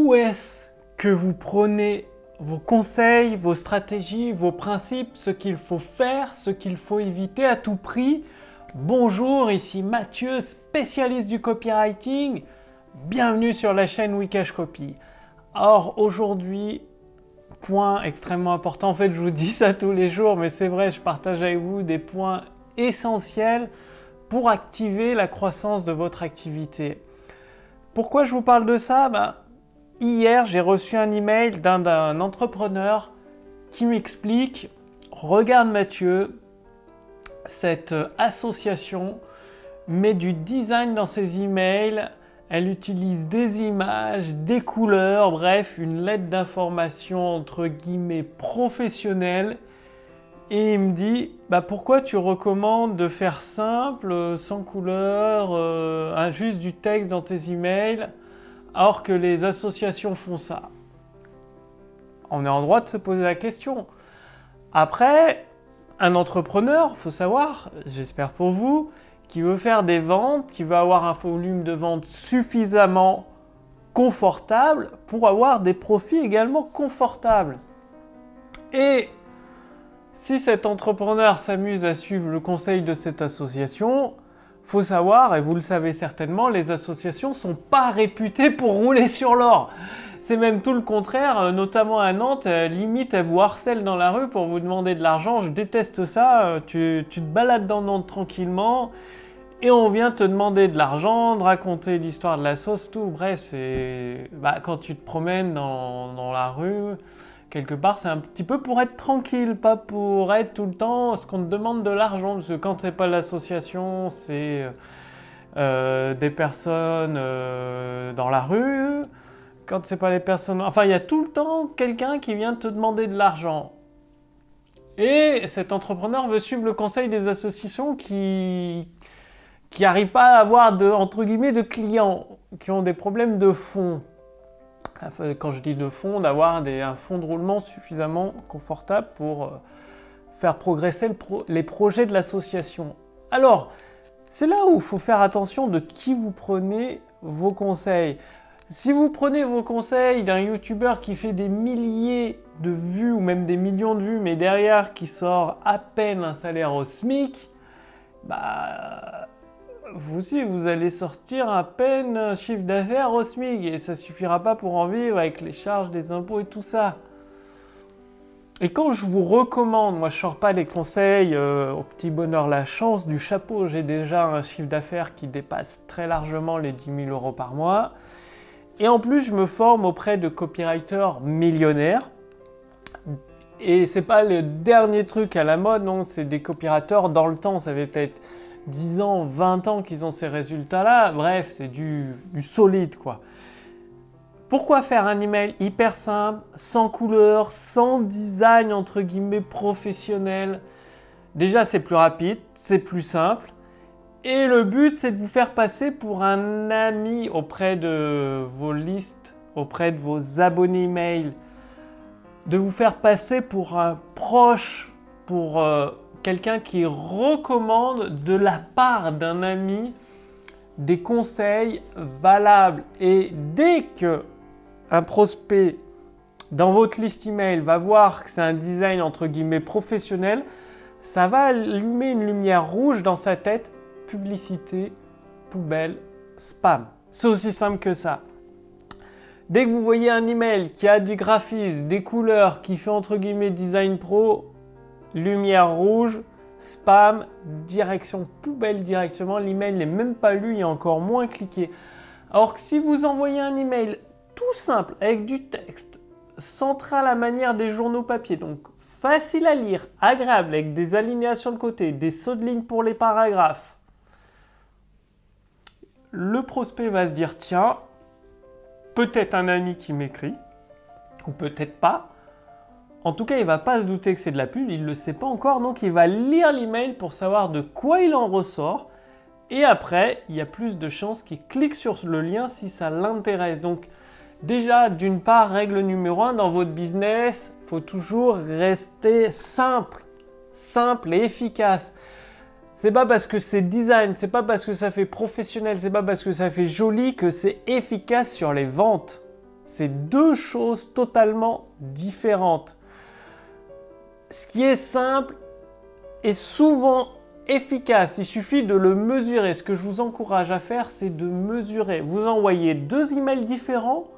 où est-ce que vous prenez vos conseils, vos stratégies, vos principes, ce qu'il faut faire, ce qu'il faut éviter à tout prix? Bonjour, ici Mathieu, spécialiste du copywriting. Bienvenue sur la chaîne Wikash Copy. Or, aujourd'hui, point extrêmement important, en fait je vous dis ça tous les jours, mais c'est vrai, je partage avec vous des points essentiels pour activer la croissance de votre activité. Pourquoi je vous parle de ça? Bah, Hier, j'ai reçu un email d'un entrepreneur qui m'explique Regarde Mathieu, cette association met du design dans ses emails, elle utilise des images, des couleurs, bref, une lettre d'information entre guillemets professionnelle. Et il me dit bah pourquoi tu recommandes de faire simple, sans couleur, euh, juste du texte dans tes emails? Alors que les associations font ça On est en droit de se poser la question. Après, un entrepreneur, faut savoir, j'espère pour vous, qui veut faire des ventes, qui veut avoir un volume de vente suffisamment confortable pour avoir des profits également confortables. Et si cet entrepreneur s'amuse à suivre le conseil de cette association, faut savoir, et vous le savez certainement, les associations sont pas réputées pour rouler sur l'or. C'est même tout le contraire, euh, notamment à Nantes, euh, limite elles vous harcèlent dans la rue pour vous demander de l'argent. Je déteste ça, euh, tu, te balades dans Nantes tranquillement et on vient te demander de l'argent, de raconter l'histoire de la sauce, tout. Bref, c'est bah, quand tu te promènes dans la rue, quelque part, c'est un petit peu pour être tranquille, pas pour être tout le temps ce qu'on te demande de l'argent. Parce que quand c'est pas l'association, c'est euh, des personnes euh, dans la rue. Quand c'est pas les personnes. Enfin, il y a tout le temps quelqu'un qui vient te demander de l'argent. Et cet entrepreneur veut suivre le conseil des associations qui qui n'arrivent pas à avoir de entre guillemets de clients, qui ont des problèmes de fonds quand je dis de fond, d'avoir un fond de roulement suffisamment confortable pour euh, faire progresser les projets de l'association. Alors, c'est là où il faut faire attention de qui vous prenez vos conseils. Si vous prenez vos conseils d'un youtubeur qui fait des milliers de vues ou même des millions de vues, mais derrière qui sort à peine un salaire au SMIC, bah vous aussi, vous allez sortir à peine un chiffre d'affaires au SMIC et ça suffira pas pour en vivre avec les charges des impôts et tout ça. Et quand je vous recommande, moi je sors pas les conseils euh, au petit bonheur la chance du chapeau, j'ai déjà un chiffre d'affaires qui dépasse très largement les 10 000 euros par mois. Et en plus, je me forme auprès de copywriters millionnaires. Et c'est pas le dernier truc à la mode, non, c'est des copywriters dans le temps, ça fait peut-être 10 ans, 20 ans qu'ils ont ces résultats-là. Bref, c'est du, solide, quoi. Pourquoi faire un email hyper simple, sans couleur, sans design entre guillemets professionnel? Déjà, c'est plus rapide, c'est plus simple. Et le but, c'est de vous faire passer pour un ami auprès de vos listes, auprès de vos abonnés email, de vous faire passer pour un proche, pour euh, quelqu'un qui recommande de la part d'un ami des conseils valables. Et dès que un prospect dans votre liste email va voir que c'est un design entre guillemets professionnel, ça va allumer une lumière rouge dans sa tête. Publicité, poubelle, spam. C'est aussi simple que ça. Dès que vous voyez un email qui a du graphisme, des couleurs, qui fait entre guillemets design pro, lumière rouge, spam, direction poubelle directement. L'email n'est même pas lu et encore moins cliqué. Alors que si vous envoyez un email tout simple avec du texte, centré à la manière des journaux papier, donc facile à lire, agréable, avec des alinéas sur le côté, des sauts de ligne pour les paragraphes, le prospect va se dire tiens, peut-être un ami qui m'écrit, ou peut-être pas, en tout cas, il va pas se douter que c'est de la pub, il ne le sait pas encore, donc il va lire l'email pour savoir de quoi il en ressort. Et après, il y a plus de chances qu'il clique sur le lien si ça l'intéresse. Donc déjà, d'une part, règle numéro 1, dans votre business, il faut toujours rester simple, simple et efficace. C'est pas parce que c'est design, c'est pas parce que ça fait professionnel, c'est pas parce que ça fait joli que c'est efficace sur les ventes. C'est deux choses totalement différentes. Ce qui est simple est souvent efficace. Il suffit de le mesurer. Ce que je vous encourage à faire, c'est de mesurer. Vous envoyez deux emails différents,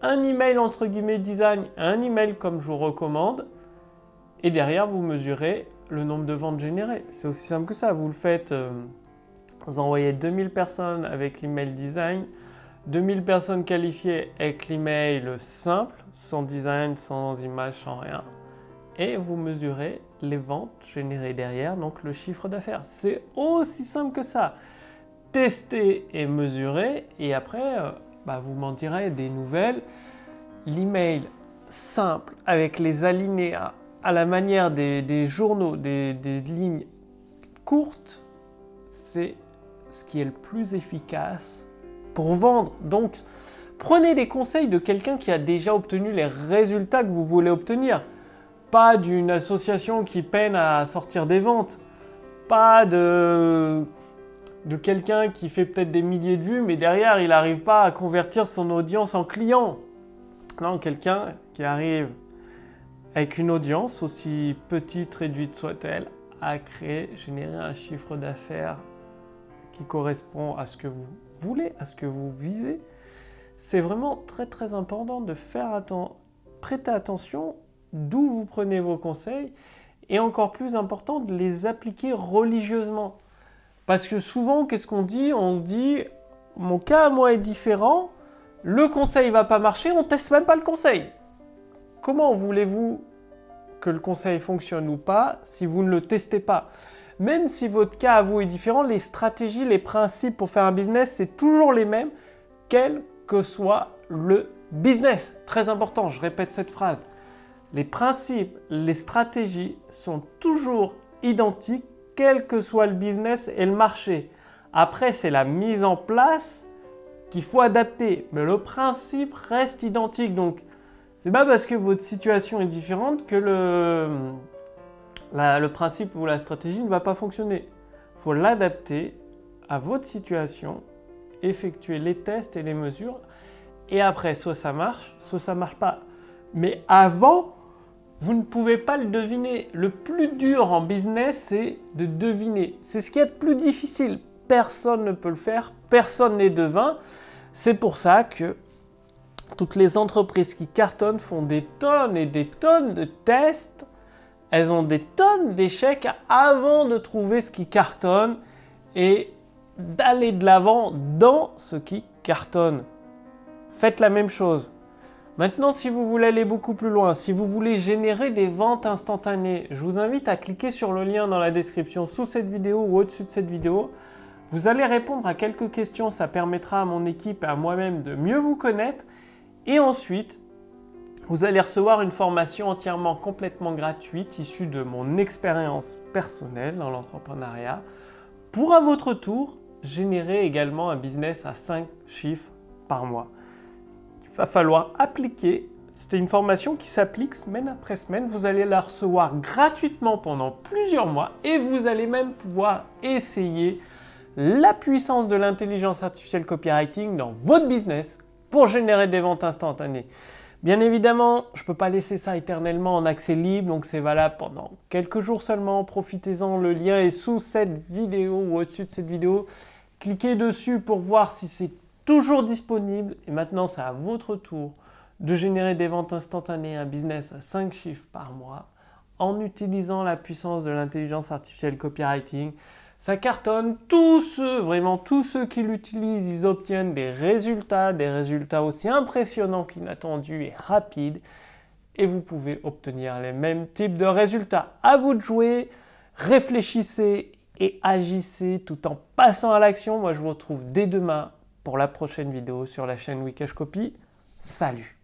un email entre guillemets design, un email comme je vous recommande, et derrière vous mesurez le nombre de ventes générées. C'est aussi simple que ça. Vous le faites, euh, vous envoyez 2000 personnes avec l'email design, 2000 personnes qualifiées avec l'email simple, sans design, sans image, sans rien. Et vous mesurez les ventes générées derrière, donc le chiffre d'affaires. C'est aussi simple que ça. Tester et mesurer, et après, euh, bah, vous m'en direz des nouvelles. L'email simple avec les alinéas à la manière des, journaux, des lignes courtes, c'est ce qui est le plus efficace pour vendre. Donc, prenez des conseils de quelqu'un qui a déjà obtenu les résultats que vous voulez obtenir. Pas d'une association qui peine à sortir des ventes. Pas de, quelqu'un qui fait peut-être des milliers de vues, mais derrière, il n'arrive pas à convertir son audience en client. Non, quelqu'un qui arrive avec une audience, aussi petite, réduite soit-elle, à créer, générer un chiffre d'affaires qui correspond à ce que vous voulez, à ce que vous visez. C'est vraiment très très important de faire attention, prêter attention d'où vous prenez vos conseils et encore plus important de les appliquer religieusement. Parce que souvent, qu'est-ce qu'on dit? On se dit, mon cas à moi est différent, le conseil va pas marcher, on teste même pas le conseil. Comment voulez-vous que le conseil fonctionne ou pas si vous ne le testez pas? Même si votre cas à vous est différent, les stratégies, les principes pour faire un business, c'est toujours les mêmes, quel que soit le business. Très important, je répète cette phrase. Les principes, les stratégies sont toujours identiques, quel que soit le business et le marché. Après, c'est la mise en place qu'il faut adapter, mais le principe reste identique. Donc, c'est pas parce que votre situation est différente que le, le principe ou la stratégie ne va pas fonctionner. Il faut l'adapter à votre situation, effectuer les tests et les mesures, et après, soit ça marche, soit ça marche pas. Mais avant, vous ne pouvez pas le deviner. Le plus dur en business, c'est de deviner. C'est ce qui est le plus difficile. Personne ne peut le faire, personne n'est devin. C'est pour ça que toutes les entreprises qui cartonnent font des tonnes et des tonnes de tests. Elles ont des tonnes d'échecs avant de trouver ce qui cartonne et d'aller de l'avant dans ce qui cartonne. Faites la même chose. Maintenant, si vous voulez aller beaucoup plus loin, si vous voulez générer des ventes instantanées, je vous invite à cliquer sur le lien dans la description sous cette vidéo ou au-dessus de cette vidéo. Vous allez répondre à quelques questions, ça permettra à mon équipe et à moi-même de mieux vous connaître et ensuite, vous allez recevoir une formation entièrement complètement gratuite issue de mon expérience personnelle dans l'entrepreneuriat pour à votre tour générer également un business à 5 chiffres par mois. Va falloir appliquer. C'était une formation qui s'applique semaine après semaine. Vous allez la recevoir gratuitement pendant plusieurs mois et vous allez même pouvoir essayer la puissance de l'intelligence artificielle copywriting dans votre business pour générer des ventes instantanées. Bien évidemment, je ne peux pas laisser ça éternellement en accès libre, donc c'est valable pendant quelques jours seulement. Profitez-en, le lien est sous cette vidéo ou au-dessus de cette vidéo. Cliquez dessus pour voir si c'est toujours disponible. Et maintenant, c'est à votre tour de générer des ventes instantanées, un business à 5 chiffres par mois en utilisant la puissance de l'intelligence artificielle copywriting ça cartonne. Tous ceux, vraiment tous ceux qui l'utilisent, ils obtiennent des résultats, des résultats aussi impressionnants qu'inattendus et rapides. Et vous pouvez obtenir les mêmes types de résultats. À vous de jouer, réfléchissez et agissez tout en passant à l'action. Moi, je vous retrouve dès demain pour la prochaine vidéo sur la chaîne Wikash Copy. Salut